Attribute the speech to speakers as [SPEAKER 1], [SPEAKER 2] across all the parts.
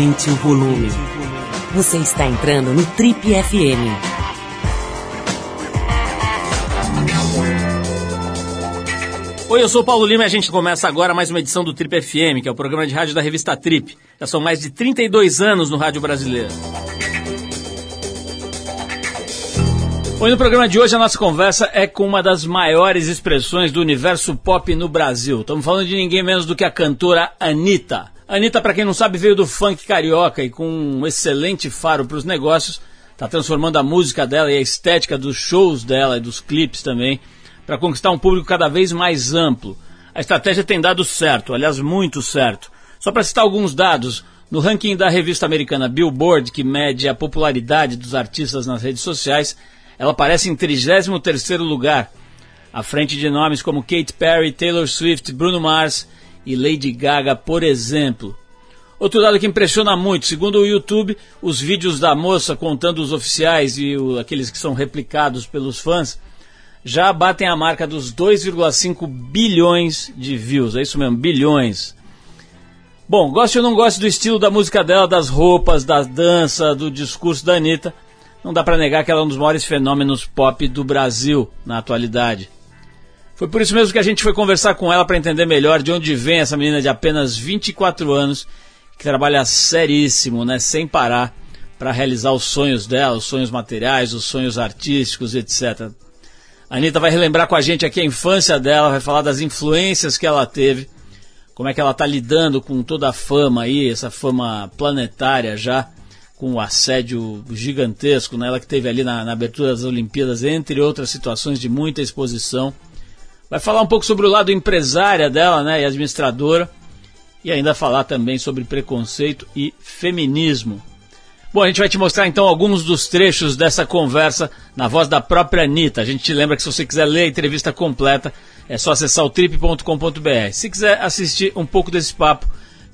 [SPEAKER 1] Aumente o volume. Você está entrando no Trip FM.
[SPEAKER 2] Oi, eu sou o Paulo Lima e a gente começa agora mais uma edição do Trip FM, que é o programa de rádio da revista Trip. Já são mais de 32 anos no rádio brasileiro. Hoje no programa de hoje a nossa conversa é com uma das maiores expressões do universo pop no Brasil. Estamos falando de ninguém menos do que a cantora Anitta. Anitta, para quem não sabe, veio do funk carioca e com um excelente faro para os negócios, está transformando a música dela e a estética dos shows dela e dos clipes também para conquistar um público cada vez mais amplo. A estratégia tem dado certo, aliás, muito certo. Só para citar alguns dados, no ranking da revista americana Billboard, que mede a popularidade dos artistas nas redes sociais, ela aparece em 33º lugar, à frente de nomes como Kate Perry, Taylor Swift, Bruno Mars e Lady Gaga, por exemplo. Outro dado que impressiona muito, segundo o YouTube, os vídeos da moça contando os oficiais e o, aqueles que são replicados pelos fãs já batem a marca dos 2,5 bilhões de views. É isso mesmo, bilhões. Bom, goste ou não goste do estilo da música dela, das roupas, da dança, do discurso da Anitta, não dá para negar que ela é um dos maiores fenômenos pop do Brasil na atualidade. Foi por isso mesmo que a gente foi conversar com ela para entender melhor de onde vem essa menina de apenas 24 anos que trabalha seríssimo, né, sem parar, para realizar os sonhos dela, os sonhos materiais, os sonhos artísticos, etc. A Anitta vai relembrar com a gente aqui a infância dela, vai falar das influências que ela teve, como é que ela está lidando com toda a fama aí, essa fama planetária já, com o assédio gigantesco, né? ela que teve ali na, na, abertura das Olimpíadas, entre outras situações de muita exposição. Vai falar um pouco sobre o lado empresária dela né? e administradora, e ainda falar também sobre preconceito e feminismo. Bom, a gente vai te mostrar então alguns dos trechos dessa conversa na voz da própria Anitta. A gente te lembra que se você quiser ler a entrevista completa, é só acessar o trip.com.br. Se quiser assistir um pouco desse papo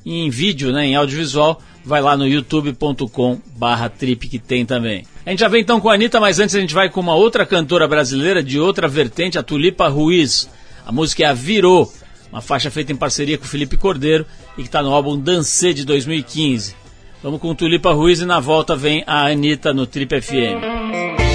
[SPEAKER 2] em vídeo, né, em audiovisual, vai lá no youtube.com barra trip que tem também. A gente já vem então com a Anitta, mas antes a gente vai com uma outra cantora brasileira de outra vertente, a Tulipa Ruiz. A música é a Virou, uma faixa feita em parceria com o Felipe Cordeiro e que está no álbum Dancê de 2015. Vamos com Tulipa Ruiz e na volta vem a Anitta no Trip FM.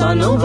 [SPEAKER 3] Só não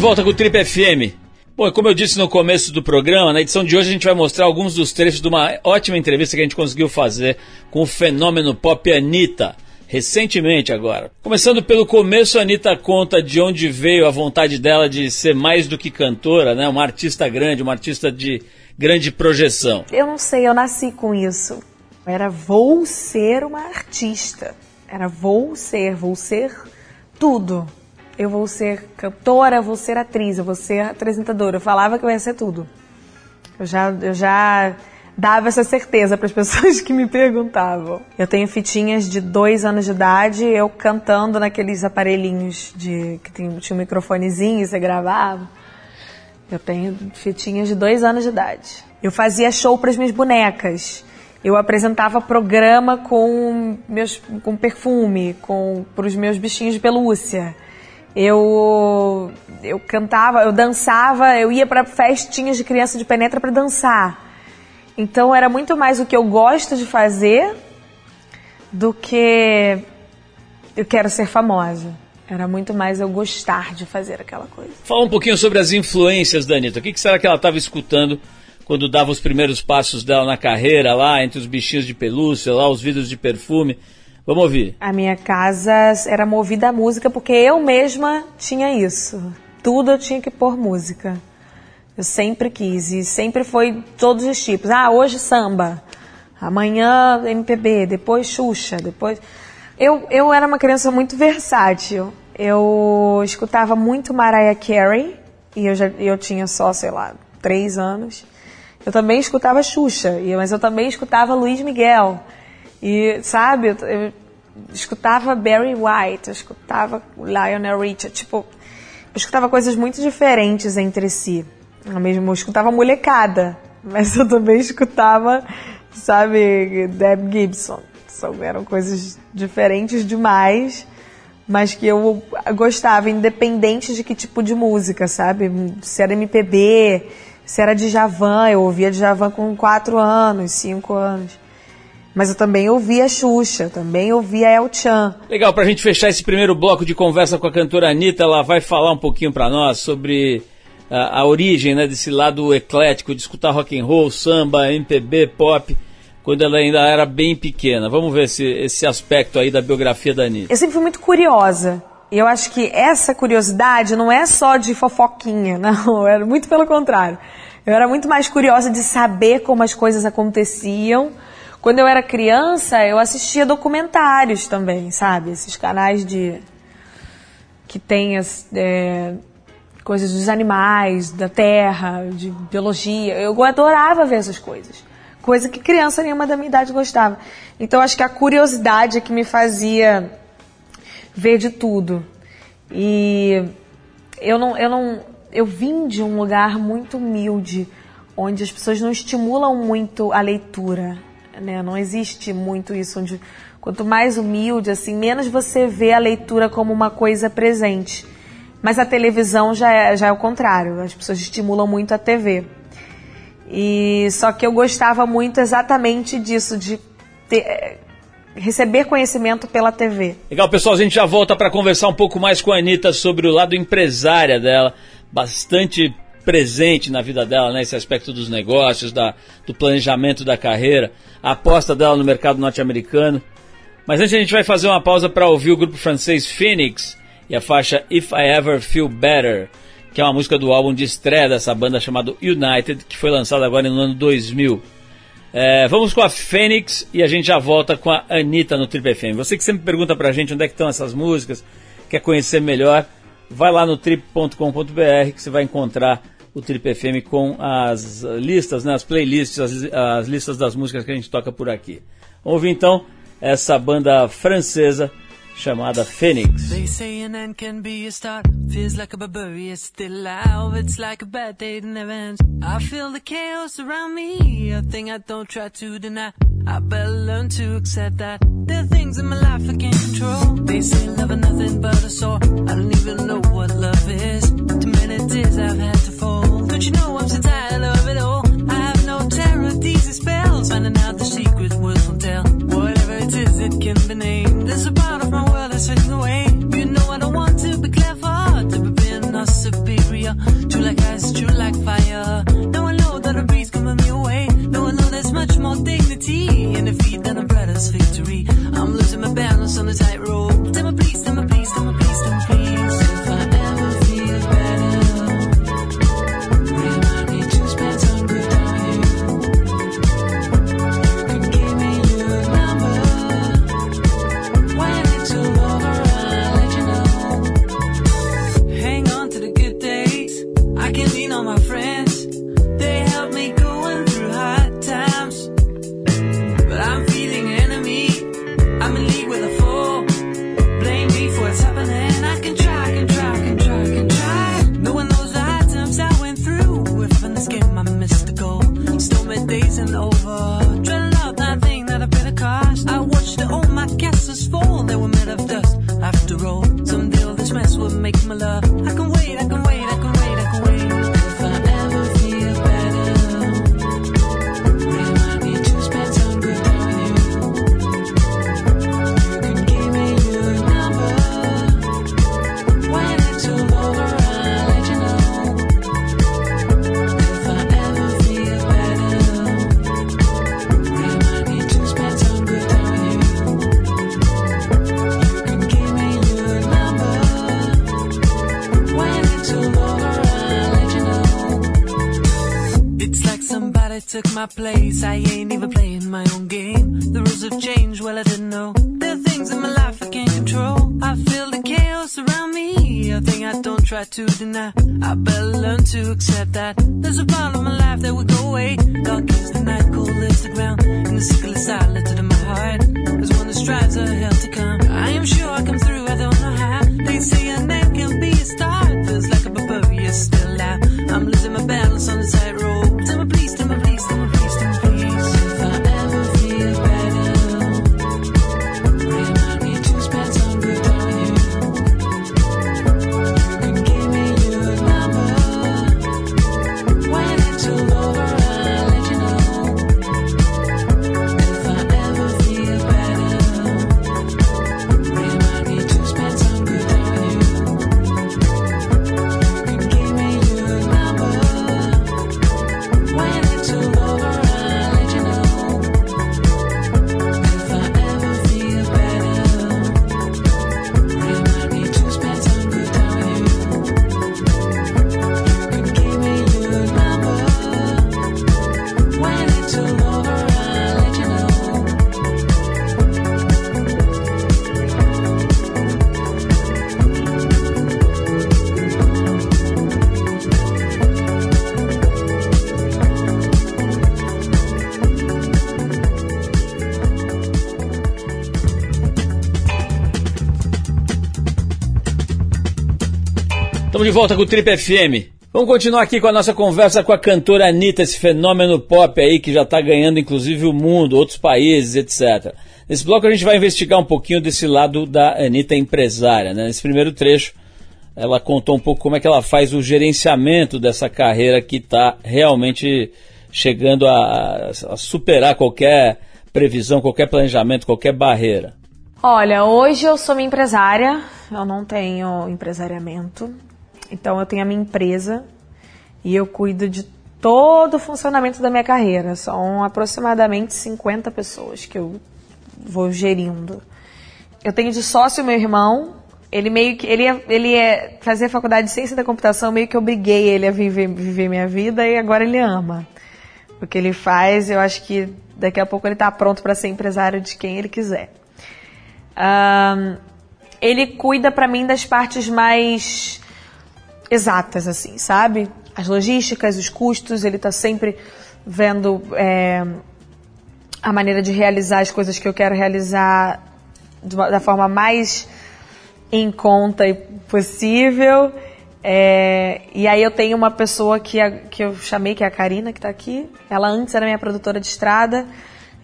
[SPEAKER 2] volta com o Trip FM. Bom, como eu disse no começo do programa, na edição de hoje a gente vai mostrar alguns dos trechos de uma ótima entrevista que a gente conseguiu fazer com o fenômeno pop Anitta, recentemente agora. Começando pelo começo, a Anitta conta de onde veio a vontade dela de ser mais do que cantora, né? Uma artista grande, uma artista de grande projeção.
[SPEAKER 4] Eu não sei, eu nasci com isso. Era vou ser uma artista. Era vou ser, vou ser tudo. Eu vou ser cantora, vou ser atriz, eu vou ser apresentadora. Eu falava que eu ia ser tudo. Eu já, eu já dava essa certeza para as pessoas que me perguntavam. Eu tenho fitinhas de dois anos de idade, eu cantando naqueles aparelhinhos de que tem, tinha um microfonezinho e você gravava. Eu tenho fitinhas de dois anos de idade. Eu fazia show para as minhas bonecas. Eu apresentava programa com meus com perfume, com para os meus bichinhos de pelúcia. Eu eu cantava, eu dançava, eu ia para festinhas de criança de penetra para dançar. Então era muito mais o que eu gosto de fazer do que eu quero ser famosa. Era muito mais eu gostar de fazer aquela coisa.
[SPEAKER 2] Fala um pouquinho sobre as influências da Anitta. O que, que será que ela estava escutando quando dava os primeiros passos dela na carreira, lá entre os bichinhos de pelúcia, lá os vidros de perfume? Vamos ouvir.
[SPEAKER 4] A minha casa era movida à música porque eu mesma tinha isso. Tudo eu tinha que pôr música. Eu sempre quis e sempre foi todos os tipos. Ah, hoje samba, amanhã MPB, depois Xuxa, depois. Eu, eu era uma criança muito versátil. Eu escutava muito Mariah Carey e eu, já, eu tinha só, sei lá, três anos. Eu também escutava Xuxa, mas eu também escutava Luiz Miguel. E, sabe, eu, escutava Barry White, eu escutava Lionel Richie, tipo, eu escutava coisas muito diferentes entre si. Eu mesmo eu escutava molecada, mas eu também escutava, sabe, Deb Gibson. São, eram coisas diferentes demais, mas que eu gostava, independente de que tipo de música, sabe? Se era MPB, se era Djavan, eu ouvia Djavan com 4 anos, 5 anos. Mas eu também ouvia Xuxa, eu também ouvia El Chan.
[SPEAKER 2] Legal, pra gente fechar esse primeiro bloco de conversa com a cantora Anitta, ela vai falar um pouquinho pra nós sobre a, a origem né, desse lado eclético de escutar rock and roll, samba, MPB, pop, quando ela ainda era bem pequena. Vamos ver esse, esse aspecto aí da biografia da Anitta.
[SPEAKER 4] Eu sempre fui muito curiosa. E eu acho que essa curiosidade não é só de fofoquinha, não. Era muito pelo contrário. Eu era muito mais curiosa de saber como as coisas aconteciam. Quando eu era criança, eu assistia documentários também, sabe? Esses canais de. que tem as, é, coisas dos animais, da terra, de biologia. Eu adorava ver essas coisas. Coisa que criança nenhuma da minha idade gostava. Então acho que a curiosidade é que me fazia ver de tudo. E eu não, eu não, eu vim de um lugar muito humilde, onde as pessoas não estimulam muito a leitura, né? Não existe muito isso onde quanto mais humilde, assim, menos você vê a leitura como uma coisa presente. Mas a televisão já é, já é o contrário, as pessoas estimulam muito a TV. E só que eu gostava muito exatamente disso, de ter, receber conhecimento pela TV.
[SPEAKER 5] Legal, pessoal, a gente já volta para conversar um pouco mais com a Anitta sobre o lado empresária dela, bastante presente na vida dela, né, aspecto dos negócios, da, do planejamento da carreira, a aposta dela no mercado norte-americano. Mas antes a gente vai fazer uma pausa para ouvir o grupo francês Phoenix e a faixa If I Ever Feel Better, que é uma música do álbum de estreia dessa banda chamado United, que foi lançado agora no ano 2000. É, vamos com a Fênix e a gente já volta com a Anitta no Trip FM. Você que sempre pergunta pra gente onde é que estão essas músicas, quer conhecer melhor, vai lá no trip.com.br que você vai encontrar o Trip FM com as listas, né, as playlists, as, as listas das músicas que a gente toca por aqui. Ouvir então essa banda francesa chamada Phoenix. They say an end can be a start. Feels like a barbarian still alive. It's like a bad day that never ends. I feel the chaos around me. A thing I don't try to deny. I better learn to accept that. There are things in my life I can't control. They say love is nothing but a sore. I don't even know what love is. Too many tears I've had to fall. Don't you know I'm so tired of it all? I have no terror, these spells. Finding out the secret words won't tell. Whatever it is, it can be named. There's a part my fading away. You know I don't want to be clever, to be being not superior. True like ice, true like fire. Now I know that a breeze coming me away. Now I know there's much more dignity in defeat than a brother's victory. I'm losing my balance on the tightrope. Tell me please, tell me my place. I ain't even playing my own game. The rules have changed, well, I didn't know. There are things in my life I can't control. I feel the chaos around me. A thing I don't try to deny. I better learn to accept that. There's a part of my life that will go away. Dark is the night, cold is the ground. And the sickle is silent in my heart. There's one that strives a hell to come. I am sure I come through, I don't know how. They say a name can be a start. Feels like a barbarian still out. I'm losing my balance on the tightrope. De volta com o Trip FM. Vamos continuar aqui com a nossa conversa com a cantora Anitta, esse fenômeno pop aí que já está ganhando inclusive o mundo, outros países, etc.
[SPEAKER 2] Nesse bloco a gente vai investigar um pouquinho desse lado da Anitta empresária. Né? Nesse primeiro trecho, ela contou um pouco como é que ela faz o gerenciamento dessa carreira que está realmente chegando a, a superar qualquer previsão, qualquer planejamento, qualquer barreira.
[SPEAKER 4] Olha, hoje eu sou minha empresária, eu não tenho empresariamento, então eu tenho a minha empresa e eu cuido de todo o funcionamento da minha carreira. São aproximadamente 50 pessoas que eu vou gerindo. Eu tenho de sócio meu irmão. Ele meio que ele é, ele é fazer faculdade de ciência da computação, meio que obriguei ele a viver, viver minha vida e agora ele ama. O que ele faz, eu acho que daqui a pouco ele está pronto para ser empresário de quem ele quiser. Um, ele cuida para mim das partes mais exatas, assim, sabe? As logísticas, os custos, ele está sempre vendo é, a maneira de realizar as coisas que eu quero realizar da forma mais em conta possível. É, e aí eu tenho uma pessoa que, a, que eu chamei, que é a Karina, que está aqui. Ela antes era minha produtora de estrada.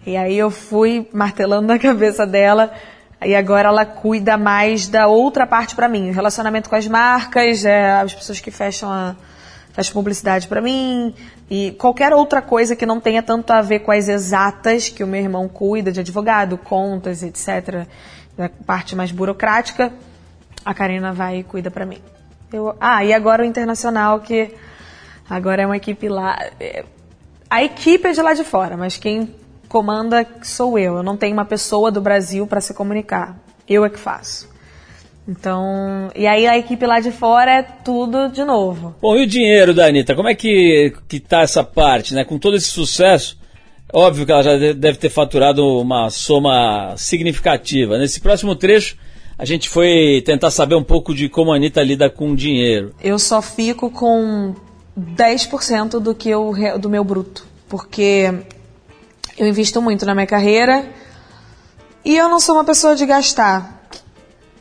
[SPEAKER 4] E aí eu fui martelando na cabeça dela. E agora ela cuida mais da outra parte para mim. O relacionamento com as marcas, é, as pessoas que fecham a, faz publicidade para mim e qualquer outra coisa que não tenha tanto a ver com as exatas que o meu irmão cuida de advogado, contas, etc. Da parte mais burocrática, a Karina vai e cuida para mim. Eu, ah, e agora o internacional que agora é uma equipe lá. É, a equipe é de lá de fora, mas quem comanda sou eu. Eu não tenho uma pessoa do Brasil para se comunicar. Eu é que faço. Então, e aí a equipe lá de fora é tudo de novo.
[SPEAKER 2] Bom, e o dinheiro da Anitta? Como é que, que tá essa parte, né? Com todo esse sucesso, óbvio que ela já deve ter faturado uma soma significativa. Nesse próximo trecho, a gente foi tentar saber um pouco de como a Anitta lida com dinheiro.
[SPEAKER 4] Eu só fico com 10% do, que eu, do meu bruto, porque eu invisto muito na minha carreira e eu não sou uma pessoa de gastar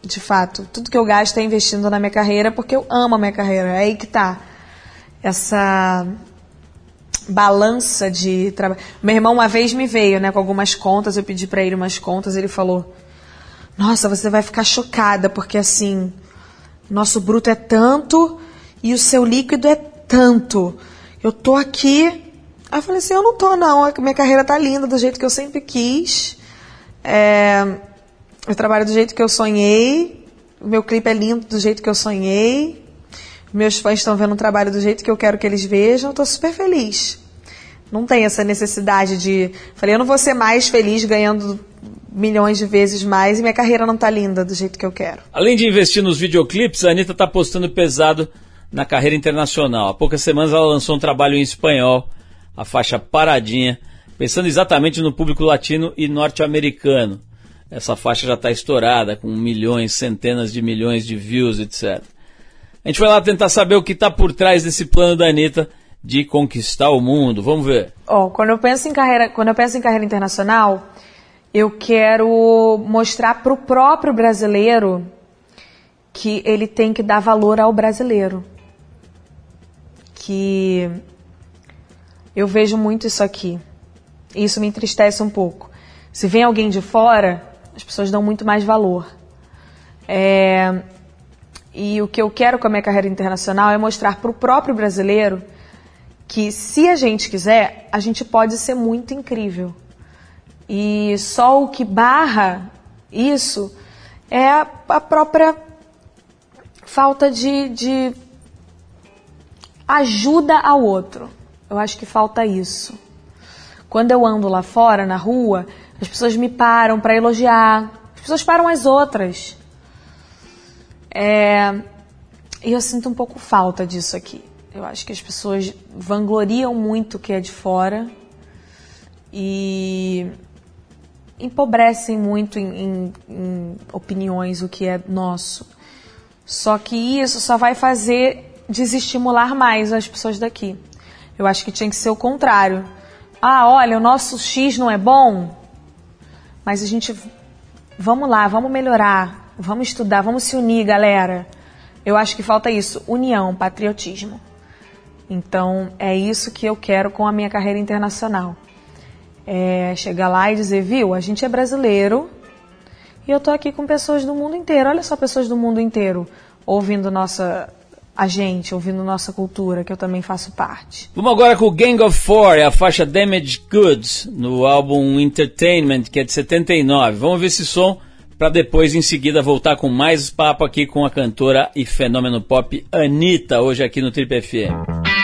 [SPEAKER 4] de fato. Tudo que eu gasto é investindo na minha carreira porque eu amo a minha carreira. É aí que tá essa balança de trabalho. Meu irmão uma vez me veio, né, com algumas contas, eu pedi para ele umas contas, ele falou: "Nossa, você vai ficar chocada porque assim, nosso bruto é tanto e o seu líquido é tanto. Eu tô aqui". Aí eu falei assim: "Eu não tô não, minha carreira tá linda do jeito que eu sempre quis". É, eu trabalho do jeito que eu sonhei. Meu clipe é lindo do jeito que eu sonhei. Meus fãs estão vendo o trabalho do jeito que eu quero que eles vejam. Estou super feliz. Não tem essa necessidade de. Falei, eu não vou ser mais feliz ganhando milhões de vezes mais e minha carreira não está linda do jeito que eu quero.
[SPEAKER 2] Além de investir nos videoclipes, a Anitta está postando pesado na carreira internacional. Há poucas semanas ela lançou um trabalho em espanhol, a faixa Paradinha, pensando exatamente no público latino e norte-americano essa faixa já está estourada, com milhões, centenas de milhões de views, etc. A gente vai lá tentar saber o que está por trás desse plano da Anitta de conquistar o mundo. Vamos ver.
[SPEAKER 4] Oh, quando eu penso em carreira, quando eu penso em carreira internacional, eu quero mostrar para o próprio brasileiro que ele tem que dar valor ao brasileiro. Que eu vejo muito isso aqui. E isso me entristece um pouco. Se vem alguém de fora, as pessoas dão muito mais valor. É, e o que eu quero com a minha carreira internacional é mostrar para o próprio brasileiro que, se a gente quiser, a gente pode ser muito incrível. E só o que barra isso é a, própria falta de, de ajuda ao outro. Eu acho que falta isso. Quando eu ando lá fora, na rua, as pessoas me param para elogiar. As pessoas param as outras. É... E eu sinto um pouco falta disso aqui. Eu acho que as pessoas vangloriam muito o que é de fora e empobrecem muito em, em, em opiniões o que é nosso. Só que isso só vai fazer desestimular mais as pessoas daqui. Eu acho que tinha que ser o contrário. Ah, olha, o nosso X não é bom, mas a gente. Vamos lá, vamos melhorar, vamos estudar, vamos se unir, galera. Eu acho que falta isso: união, patriotismo. Então, é isso que eu quero com a minha carreira internacional. É chegar lá e dizer, viu, a gente é brasileiro e eu tô aqui com pessoas do mundo inteiro. Olha só, pessoas do mundo inteiro ouvindo nossa a gente, ouvindo nossa cultura, que eu também faço parte.
[SPEAKER 6] Vamos agora com o Gang of Four, a faixa Damaged Goods, no álbum Entertainment, que é de 79. Vamos ver esse som para depois, em seguida, voltar com mais papo aqui com a cantora e fenômeno pop Anitta, hoje aqui no Trip FM.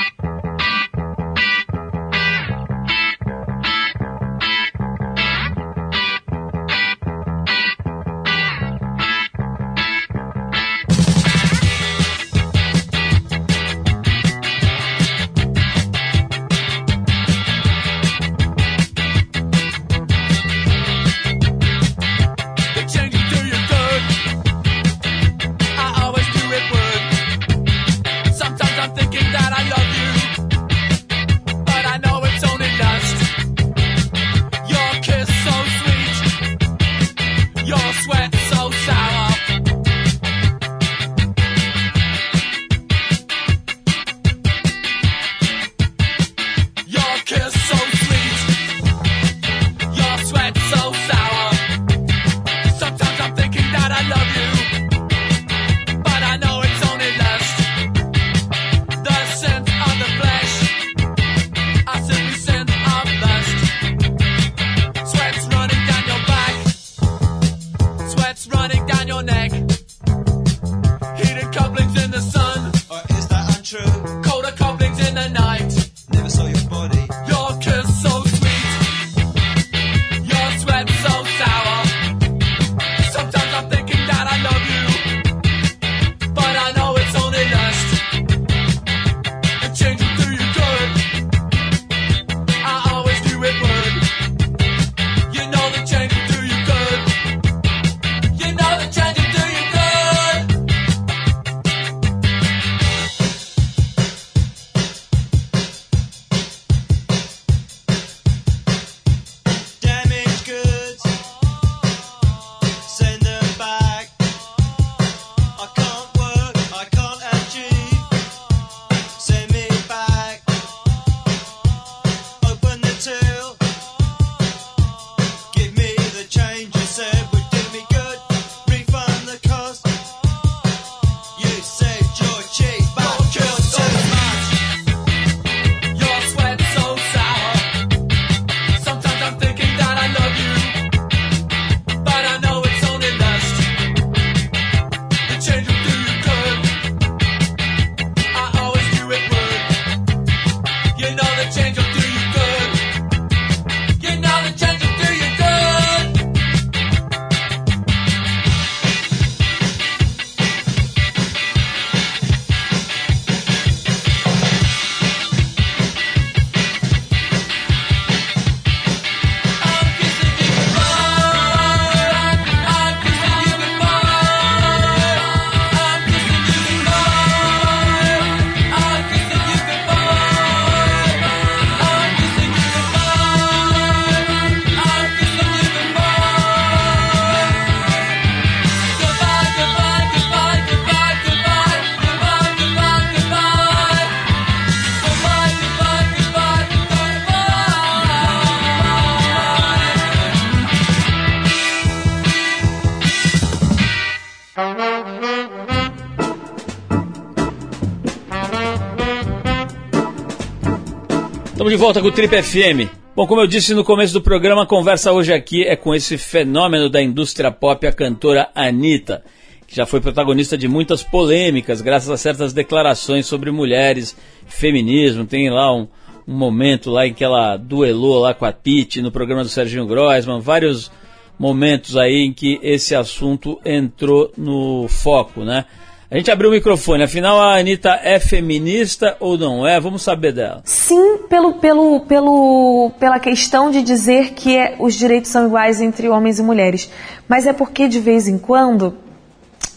[SPEAKER 6] De volta com o Trip FM. Bom, como eu disse no começo do programa, a conversa hoje aqui é com esse fenômeno da indústria pop, a cantora Anitta, que já foi protagonista de muitas polêmicas, graças a certas declarações sobre mulheres, feminismo. Tem lá um, um momento lá em que ela duelou lá com a Titi no programa do Serginho Grossman, vários momentos aí em que esse assunto entrou no foco, né? A gente abriu o microfone, afinal a Anitta é feminista ou não é? Vamos saber dela.
[SPEAKER 4] Sim, pelo, pelo, pelo, pela questão de dizer que é, os direitos são iguais entre homens e mulheres. Mas é porque de vez em quando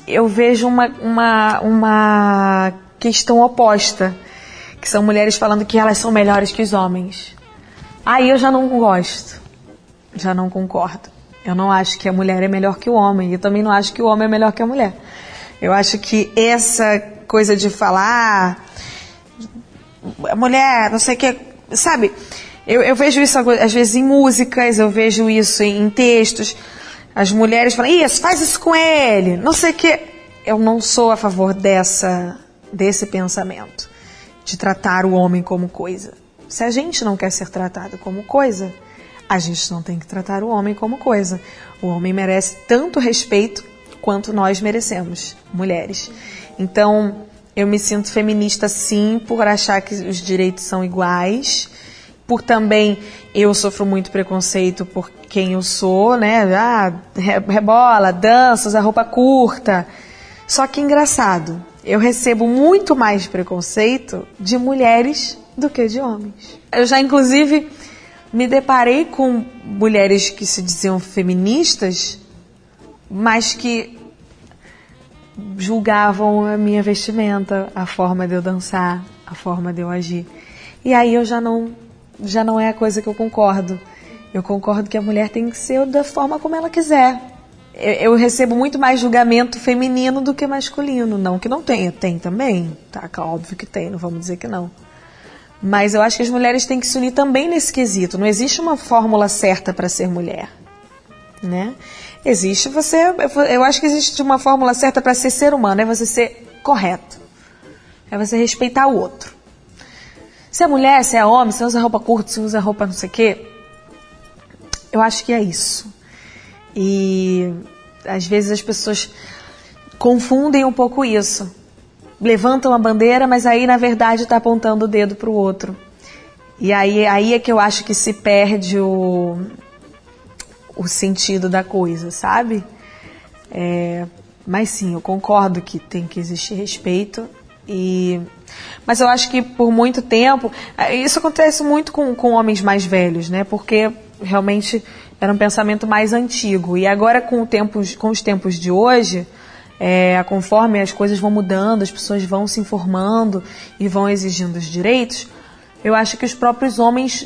[SPEAKER 4] eu vejo uma, uma, uma questão oposta, que são mulheres falando que elas são melhores que os homens. Aí eu já não gosto, já não concordo. Eu não acho que a mulher é melhor que o homem, e também não acho que o homem é melhor que a mulher. Eu acho que essa coisa de falar, mulher, não sei o que, sabe? Eu, eu vejo isso às vezes em músicas, eu vejo isso em, textos. As mulheres falam, isso, faz isso com ele, não sei o que. Eu não sou a favor dessa, desse pensamento, de tratar o homem como coisa. Se a gente não quer ser tratado como coisa, a gente não tem que tratar o homem como coisa. O homem merece tanto respeito quanto nós merecemos, mulheres. Então, eu me sinto feminista sim, por achar que os direitos são iguais, por também eu sofro muito preconceito por quem eu sou, né? Ah, rebola, dança, usa roupa curta. Só que engraçado, eu recebo muito mais preconceito de mulheres do que de homens. Eu já, inclusive, me deparei com mulheres que se diziam feministas, mas que julgavam a minha vestimenta, a forma de eu dançar, a forma de eu agir. E aí eu já não, já não é a coisa que eu concordo. Eu concordo que a mulher tem que ser da forma como ela quiser. Eu, eu recebo muito mais julgamento feminino do que masculino. Não que não tenha, tem também. Tá, óbvio que tem, não vamos dizer que não. Mas eu acho que as mulheres têm que se unir também nesse quesito. Não existe uma fórmula certa para ser mulher. Né? Existe você. Eu acho que existe uma fórmula certa para ser ser humano: é você ser correto. É você respeitar o outro. Se é mulher, se é homem, se usa roupa curta, se usa roupa não sei o quê. Eu acho que é isso. E às vezes as pessoas confundem um pouco isso levantam a bandeira, mas aí na verdade está apontando o dedo para o outro. E aí, aí é que eu acho que se perde o, o sentido da coisa, sabe? É, mas sim, eu concordo que tem que existir respeito. E, mas eu acho que por muito tempo, é, isso acontece muito com, com homens mais velhos, né? Porque realmente era um pensamento mais antigo. E agora com, o tempo, com os tempos de hoje, é, conforme as coisas vão mudando, as pessoas vão se informando e vão exigindo os direitos, eu acho que os próprios homens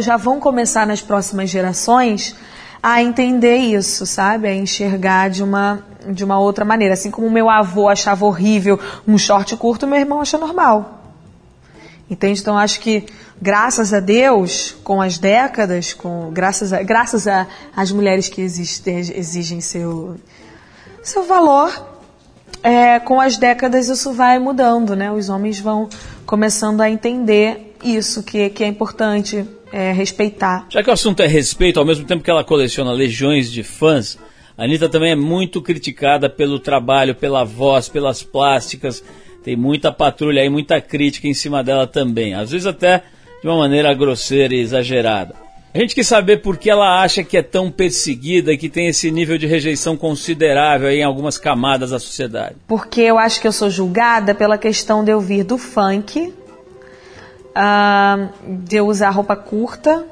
[SPEAKER 4] já vão começar nas próximas gerações a entender isso, sabe? A enxergar de uma, de uma outra maneira. Assim como meu avô achava horrível um short curto, meu irmão acha normal. Entende? Então acho que graças a Deus, com as décadas, com graças a, graças às mulheres que existem, exigem seu seu valor, é, com as décadas isso vai mudando, né? Os homens vão começando a entender isso, que, que é importante é, respeitar.
[SPEAKER 2] Já que o assunto é respeito, ao mesmo tempo que ela coleciona legiões de fãs, a Anitta também é muito criticada pelo trabalho, pela voz, pelas plásticas. Tem muita patrulha aí, muita crítica em cima dela também. Às vezes até de uma maneira grosseira e exagerada. A gente quer saber por que ela acha que é tão perseguida e que tem esse nível de rejeição considerável em algumas camadas da sociedade.
[SPEAKER 4] Porque eu acho que eu sou julgada pela questão de eu vir do funk, uh, de eu usar roupa curta,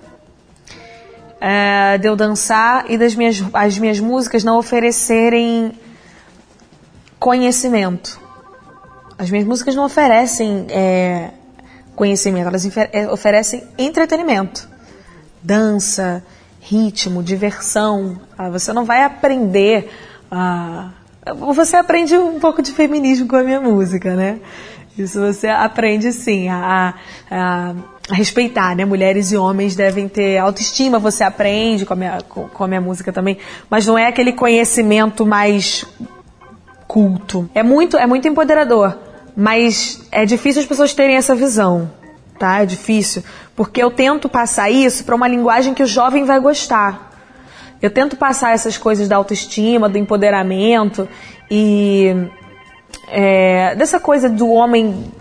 [SPEAKER 4] uh, de eu dançar e das minhas, as minhas músicas não oferecerem conhecimento. As minhas músicas não oferecem é, conhecimento, elas é, oferecem entretenimento dança, ritmo, diversão. Ah, você não vai aprender. Ah, você aprende um pouco de feminismo com a minha música, né? Isso você aprende sim a, a, a, respeitar, né? Mulheres e homens devem ter autoestima, você aprende com a, minha, com, a minha música também, mas não é aquele conhecimento mais culto. É muito, é muito empoderador, mas é difícil as pessoas terem essa visão tá? É difícil, porque eu tento passar isso para uma linguagem que o jovem vai gostar. Eu tento passar essas coisas da autoestima, do empoderamento e é, dessa coisa do homem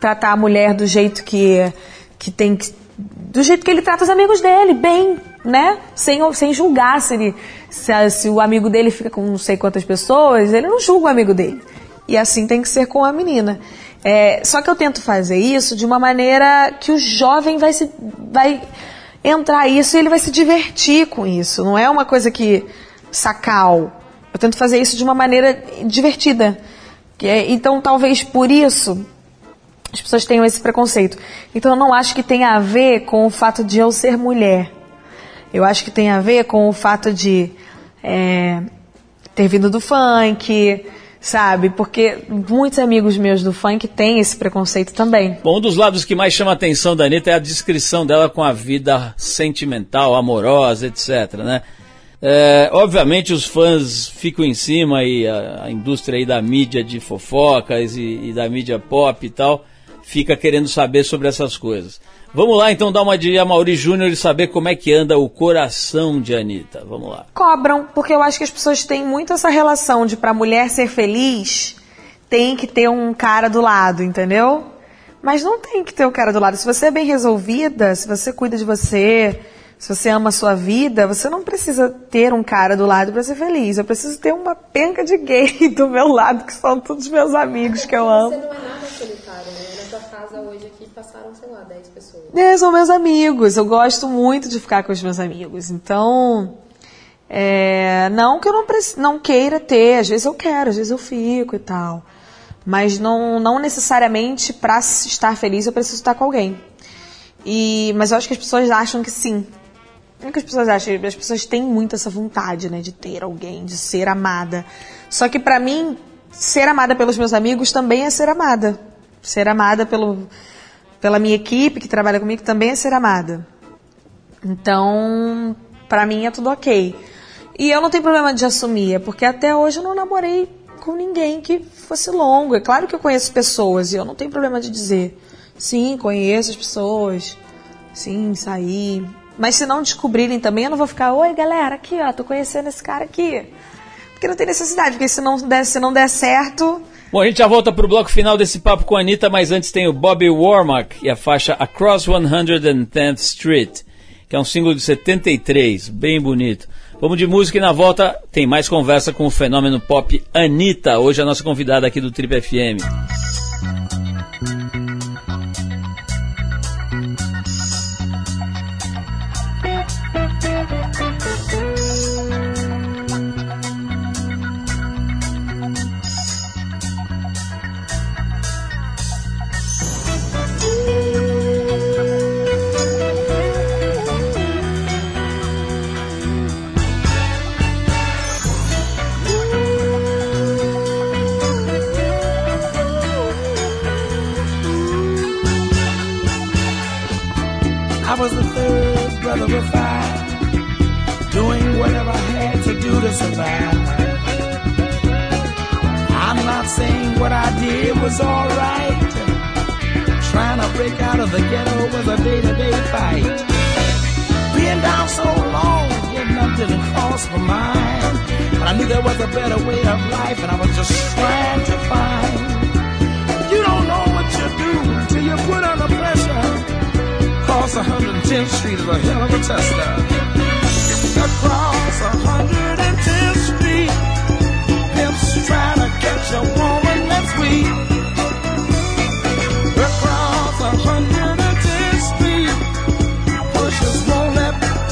[SPEAKER 4] tratar a mulher do jeito que, que tem que. do jeito que ele trata os amigos dele, bem, né? Sem, sem julgar se, ele, se, se o amigo dele fica com não sei quantas pessoas, ele não julga o amigo dele. E assim tem que ser com a menina. É, só que eu tento fazer isso de uma maneira que o jovem vai se vai entrar isso e ele vai se divertir com isso. Não é uma coisa que sacal. Eu tento fazer isso de uma maneira divertida. É, então, talvez por isso as pessoas tenham esse preconceito. Então, eu não acho que tenha a ver com o fato de eu ser mulher. Eu acho que tem a ver com o fato de é, ter vindo do funk, sabe? Porque muitos amigos meus do funk têm esse preconceito também.
[SPEAKER 2] Bom, um dos lados que mais chama a atenção da Anitta é a descrição dela com a vida sentimental, amorosa, etc, né? É, obviamente os fãs ficam em cima e a, a indústria aí da mídia de fofocas e, e, da mídia pop e tal fica querendo saber sobre essas coisas. Vamos lá então dar uma de Amaury Júnior e saber como é que anda o coração de Anitta. Vamos lá.
[SPEAKER 4] Cobram, porque eu acho que as pessoas têm muito essa relação de pra mulher ser feliz tem que ter um cara do lado, entendeu? Mas não tem que ter o um cara do lado. Se você é bem resolvida, se você cuida de você, se você ama a sua vida, você não precisa ter um cara do lado para ser feliz. Eu preciso ter uma penca de gay do meu lado, que são todos meus amigos que eu amo.
[SPEAKER 7] Você não é nada solitário, né? Na sua casa hoje aqui passaram, sei lá, 10 pessoas.
[SPEAKER 4] É, são meus amigos. Eu gosto muito de ficar com os meus amigos. Então, é, não que eu não, não queira ter, às vezes eu quero, às vezes eu fico e tal. Mas não, não necessariamente para estar feliz eu preciso estar com alguém. E, mas eu acho que as pessoas acham que sim. É que as pessoas acham, as pessoas têm muito essa vontade, né, de ter alguém, de ser amada. Só que para mim, ser amada pelos meus amigos também é ser amada. Ser amada pelo, pela minha equipe que trabalha comigo também é ser amada. Então, para mim é tudo ok. E eu não tenho problema de assumir, é porque até hoje eu não namorei com ninguém que fosse longo. É claro que eu conheço pessoas e eu não tenho problema de dizer. Sim, conheço as pessoas. Sim, saí. Mas se não descobrirem também, eu não vou ficar, oi galera, aqui ó, tô conhecendo esse cara aqui. Porque não tem necessidade, porque se não der, se não der certo.
[SPEAKER 2] Bom, a gente já volta pro bloco final desse papo com a Anitta, mas antes tem o Bobby Warmack e a faixa Across 110th Street, que é um single de 73, bem bonito. Vamos de música e na volta tem mais conversa com o fenômeno pop Anitta, hoje a nossa convidada aqui do Trip FM.
[SPEAKER 8] The ghetto was a day-to-day fight. Being down so long, getting up didn't cross my mind. But I knew there was a better way of life, and I was just trying to find. You don't know what you do till you put under pressure. Cross 110th Street is a hell of a tester. Across 110th Street, pimps trying to catch a woman that's weak.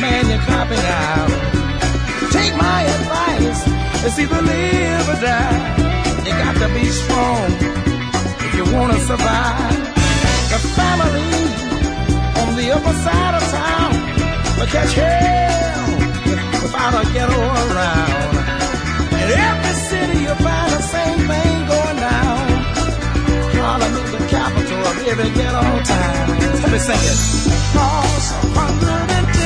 [SPEAKER 8] man you're copping out. Take my advice, it's either live or die. You got to be strong if you wanna survive. The family on the upper side of town will catch hell without a ghetto around. In every city you find the same thing going down. Harlem is the capital of every ghetto town. Let me sing it. Across 110th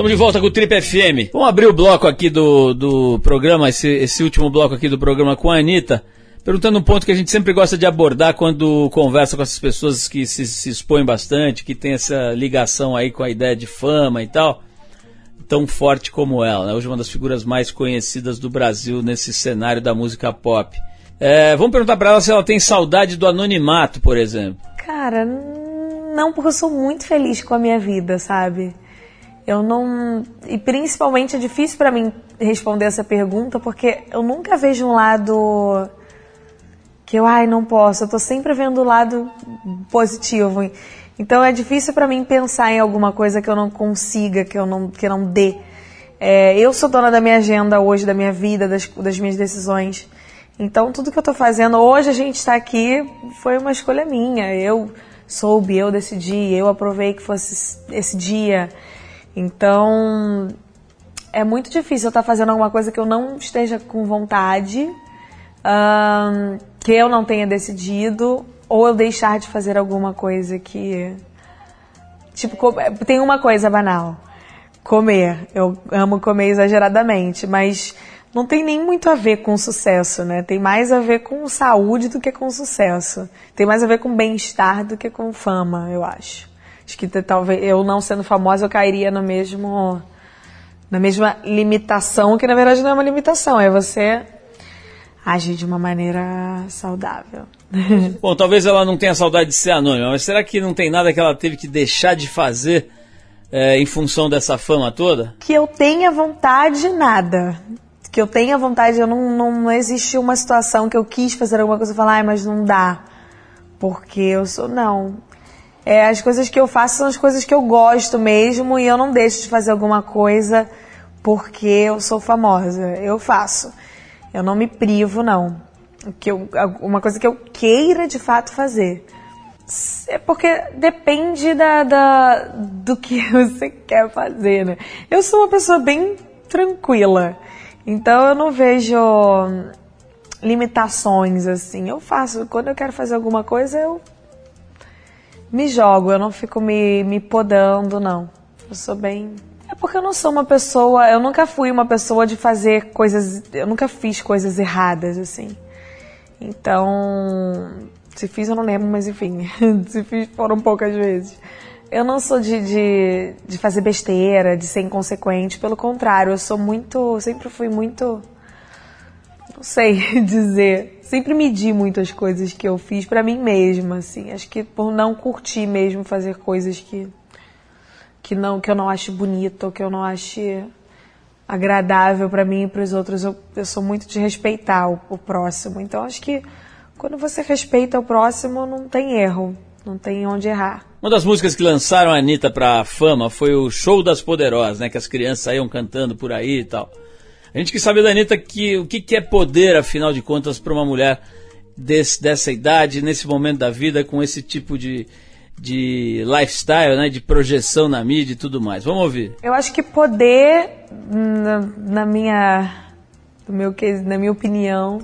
[SPEAKER 2] Estamos de volta com o Trip FM. Vamos abrir o bloco aqui do, do programa, esse, esse último bloco aqui do programa com a Anitta, perguntando um ponto que a gente sempre gosta de abordar quando conversa com essas pessoas que se, se expõem bastante, que tem essa ligação aí com a ideia de fama e tal, tão forte como ela, né? Hoje uma das figuras mais conhecidas do Brasil nesse cenário da música pop. É, vamos perguntar para ela se ela tem saudade do anonimato, por exemplo.
[SPEAKER 4] Cara, não, porque eu sou muito feliz com a minha vida, sabe? Eu não. E principalmente é difícil para mim responder essa pergunta, porque eu nunca vejo um lado que eu, ai, não posso. Eu tô sempre vendo o lado positivo. Então é difícil para mim pensar em alguma coisa que eu não consiga, que eu não, que não dê. É, eu sou dona da minha agenda hoje, da minha vida, das, das minhas decisões. Então tudo que eu tô fazendo, hoje a gente está aqui, foi uma escolha minha. Eu soube, eu decidi, eu aprovei que fosse esse dia. Então, é muito difícil eu estar fazendo alguma coisa que eu não esteja com vontade, que eu não tenha decidido, ou eu deixar de fazer alguma coisa que. Tipo, tem uma coisa banal: comer. Eu amo comer exageradamente, mas não tem nem muito a ver com sucesso, né? Tem mais a ver com saúde do que com sucesso. Tem mais a ver com bem-estar do que com fama, eu acho. Acho que talvez eu não sendo famosa eu cairia no mesmo na mesma limitação, que na verdade não é uma limitação, é você agir de uma maneira saudável.
[SPEAKER 2] Bom, talvez ela não tenha saudade de ser anônima, mas será que não tem nada que ela teve que deixar de fazer é, em função dessa fama toda?
[SPEAKER 4] que eu tenha vontade, nada. Que eu tenha vontade, eu não, não, não existe uma situação que eu quis fazer alguma coisa e falar, ai, mas não dá. Porque eu sou, não. É, as coisas que eu faço são as coisas que eu gosto mesmo e eu não deixo de fazer alguma coisa porque eu sou famosa. Eu faço. Eu não me privo, não. Que eu, uma coisa que eu queira de fato fazer. É porque depende da, da- do que você quer fazer, né? Eu sou uma pessoa bem tranquila, então eu não vejo limitações assim. Eu faço, quando eu quero fazer alguma coisa, eu me jogo, eu não fico me, me podando, não. Eu sou bem. É porque eu não sou uma pessoa, eu nunca fui uma pessoa de fazer coisas, eu nunca fiz coisas erradas, assim. Então, se fiz eu não lembro, mas enfim, se fiz foram poucas vezes. Eu não sou de, de, de fazer besteira, de ser inconsequente, pelo contrário, eu sou muito, sempre fui muito, não sei dizer, sempre medi muito as coisas que eu fiz pra mim mesma, assim. Acho que por não curtir mesmo fazer coisas que que não que eu não acho bonito ou que eu não ache agradável pra mim e para os outros. Eu, eu sou muito de respeitar o, o próximo. Então acho que quando você respeita o próximo, não tem erro, não tem onde errar.
[SPEAKER 2] Uma das músicas que lançaram a Anitta pra fama foi o Show das Poderosas, né? Que as crianças saíam cantando por aí e tal. A gente quis saber da Anitta que, o que, que é poder, afinal de contas, para uma mulher desse, dessa idade, nesse momento da vida, com esse tipo de, de lifestyle, né? De projeção na mídia e tudo mais. Vamos ouvir.
[SPEAKER 4] Eu acho que poder, na, na minha, no meu, que- na minha opinião,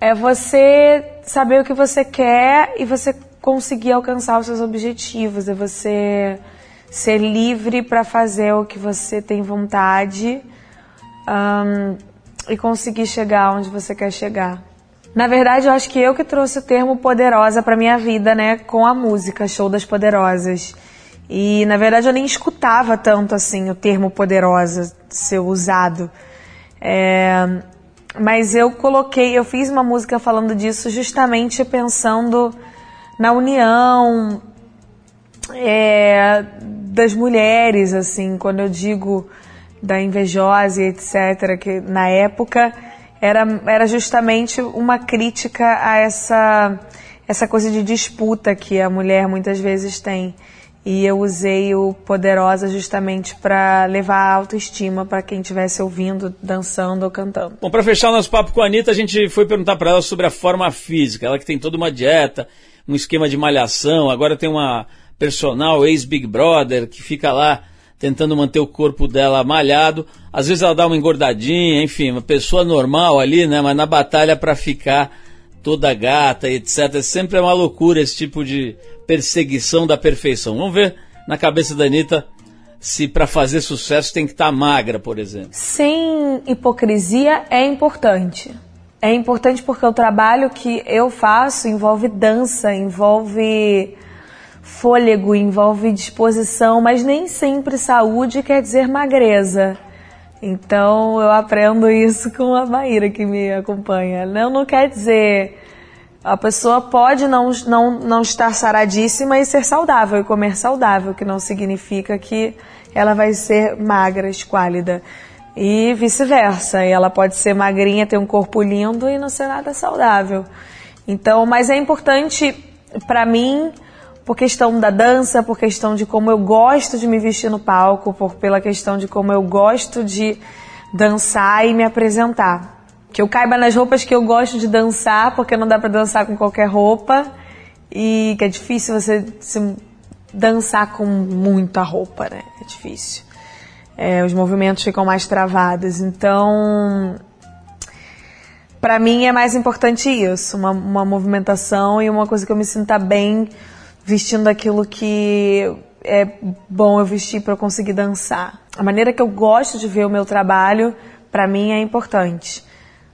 [SPEAKER 4] é você saber o que você quer e você conseguir alcançar os seus objetivos. É você ser livre para fazer o que você tem vontade ahn, e conseguir chegar onde você quer chegar. Na verdade, eu acho que eu que trouxe o termo poderosa para minha vida, né, com a música Show das Poderosas. E na verdade eu nem escutava tanto assim o termo poderosa ser usado. É, mas eu coloquei, eu fiz uma música falando disso justamente pensando na união é, das mulheres, assim, quando eu digo da invejosa etc., que na época era, era justamente uma crítica a essa, essa coisa de disputa que a mulher muitas vezes tem. E eu usei o Poderosa justamente para levar a autoestima para quem estivesse ouvindo, dançando ou cantando.
[SPEAKER 2] Bom, para fechar o nosso papo com a Anitta, a gente foi perguntar para ela sobre a forma física. Ela que tem toda uma dieta, um esquema de malhação, agora tem uma personal ex-Big Brother que fica lá tentando manter o corpo dela malhado. Às vezes ela dá uma engordadinha, enfim, uma pessoa normal ali, né? Mas na batalha para ficar toda gata, etc. Sempre é uma loucura esse tipo de perseguição da perfeição. Vamos ver na cabeça da Anitta se para fazer sucesso tem que estar tá magra, por exemplo.
[SPEAKER 4] Sem hipocrisia é importante. É importante porque o trabalho que eu faço envolve dança, envolve fôlego, envolve disposição, mas nem sempre saúde quer dizer magreza. Então eu aprendo isso com a Maíra que me acompanha. Não, não quer dizer. A pessoa pode não, não, não estar saradíssima e ser saudável e comer saudável, que não significa que ela vai ser magra, esquálida. E vice-versa. Ela pode ser magrinha, ter um corpo lindo e não ser nada saudável. Então, mas é importante para mim por questão da dança, por questão de como eu gosto de me vestir no palco, por pela questão de como eu gosto de dançar e me apresentar. Que eu caiba nas roupas que eu gosto de dançar, porque não dá para dançar com qualquer roupa e que é difícil você se dançar com muita roupa, né? É difícil. É, os movimentos ficam mais travados. Então, para mim é mais importante isso, uma, uma movimentação e uma coisa que eu me sinta bem vestindo aquilo que é bom eu vestir para eu conseguir dançar. A maneira que eu gosto de ver o meu trabalho, para mim, é importante.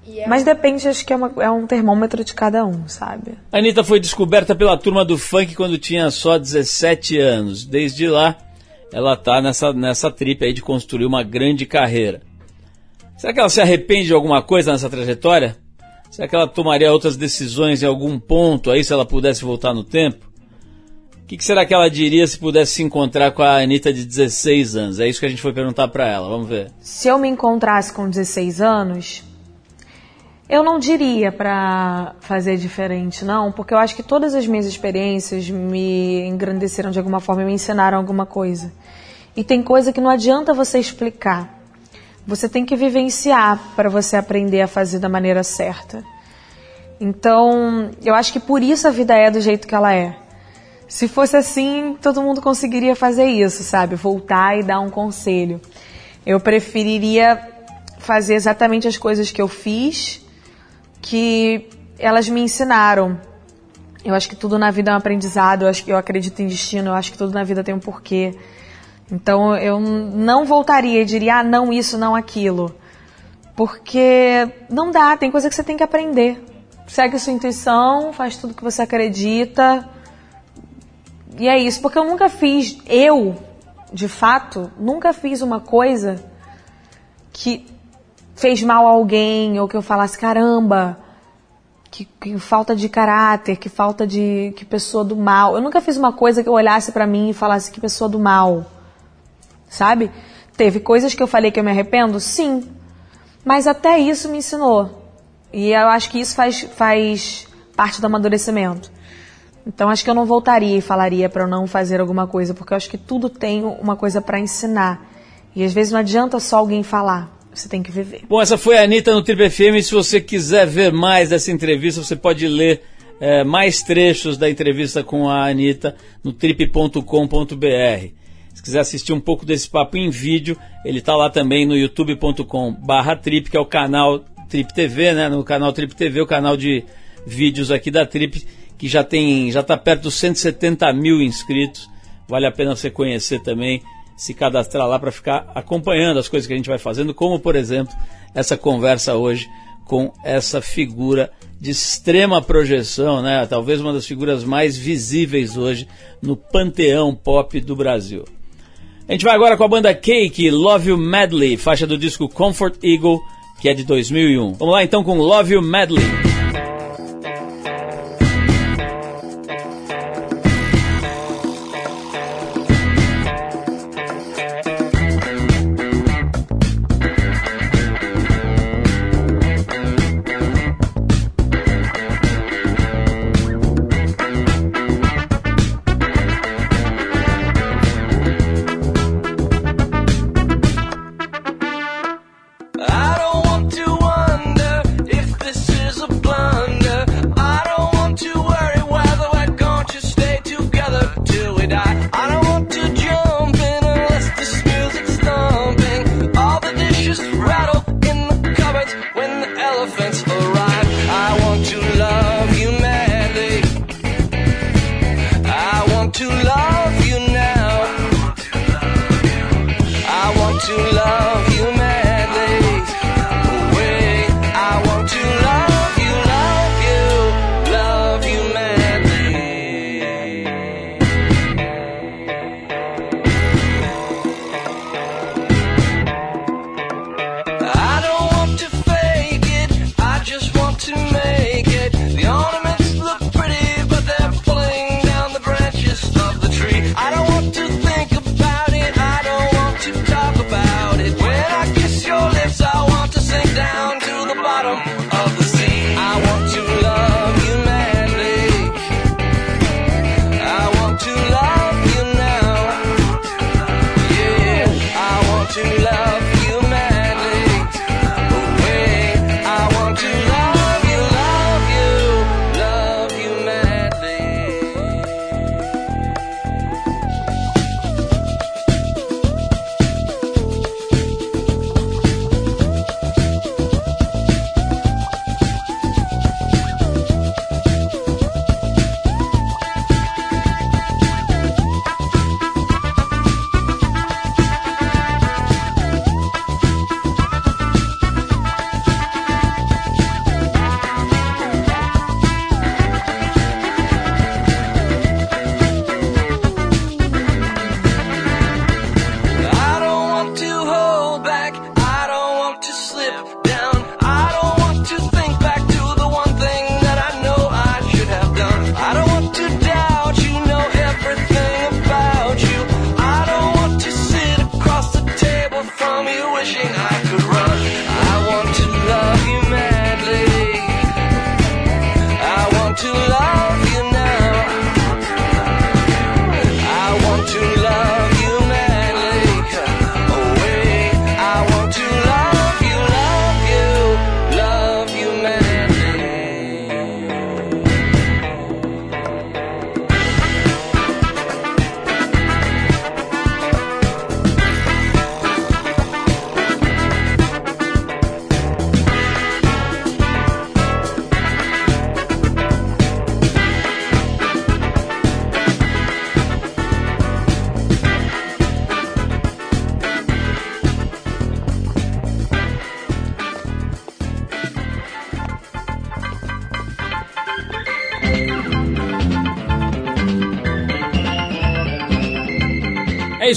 [SPEAKER 4] É Mas depende, acho que é, uma, é, um termômetro de cada um, sabe?
[SPEAKER 2] A Anitta foi descoberta pela turma do funk quando tinha só 17 anos. Desde lá, ela tá nessa, nessa trip aí de construir uma grande carreira. Será que ela se arrepende de alguma coisa nessa trajetória? Será que ela tomaria outras decisões em algum ponto aí se ela pudesse voltar no tempo? O que, que, será que ela diria se pudesse se encontrar com a Anitta de 16 anos? É isso que a gente foi perguntar para ela, vamos ver.
[SPEAKER 4] Se eu me encontrasse com 16 anos, eu não diria para fazer diferente, não, porque eu acho que todas as minhas experiências me engrandeceram de alguma forma e me ensinaram alguma coisa. E tem coisa que não adianta você explicar. Você tem que vivenciar para você aprender a fazer da maneira certa. Então, eu acho que por isso a vida é do jeito que ela é. Se fosse assim, todo mundo conseguiria fazer isso, sabe? Voltar e dar um conselho. Eu preferiria fazer exatamente as coisas que eu fiz, que elas me ensinaram. Eu acho que tudo na vida é um aprendizado, eu acho que eu acredito em destino, eu acho que tudo na vida tem um porquê. Então eu não voltaria e diria, ah, não isso, não aquilo. Porque não dá, tem coisa que você tem que aprender. Segue sua intuição, faz tudo que você acredita, e é isso, porque eu nunca fiz, eu, de fato, nunca fiz uma coisa que fez mal a alguém, ou que eu falasse, caramba, que, que, falta de caráter, que falta de. que pessoa do mal. Eu nunca fiz uma coisa que eu olhasse para mim e falasse que pessoa do mal. Sabe? Teve coisas que eu falei que eu me arrependo? Sim. Mas até isso me ensinou. E eu acho que isso faz, faz parte do amadurecimento. Então acho que eu não voltaria e falaria para eu não fazer alguma coisa, porque eu acho que tudo tem uma coisa para ensinar. E às vezes não adianta só alguém falar, você tem que viver.
[SPEAKER 2] Bom, essa foi a Anitta no Trip FM. Se você quiser ver mais dessa entrevista, você pode ler é, mais trechos da entrevista com a Anitta no trip.com.br. Se quiser assistir um pouco desse papo em vídeo, ele está lá também no youtube.com/trip, que é o canal Trip TV, né? No canal Trip TV, o canal de vídeos aqui da Trip que já tem, já está perto dos 170 mil inscritos. Vale a pena você conhecer também, se cadastrar lá para ficar acompanhando as coisas que a gente vai fazendo, como por exemplo essa conversa hoje com essa figura de extrema projeção, né? Talvez uma das figuras mais visíveis hoje no panteão pop do Brasil. A gente vai agora com a banda Cake, Love You Madly, faixa do disco Comfort Eagle, que é de 2001. Vamos lá então com Love You Madly.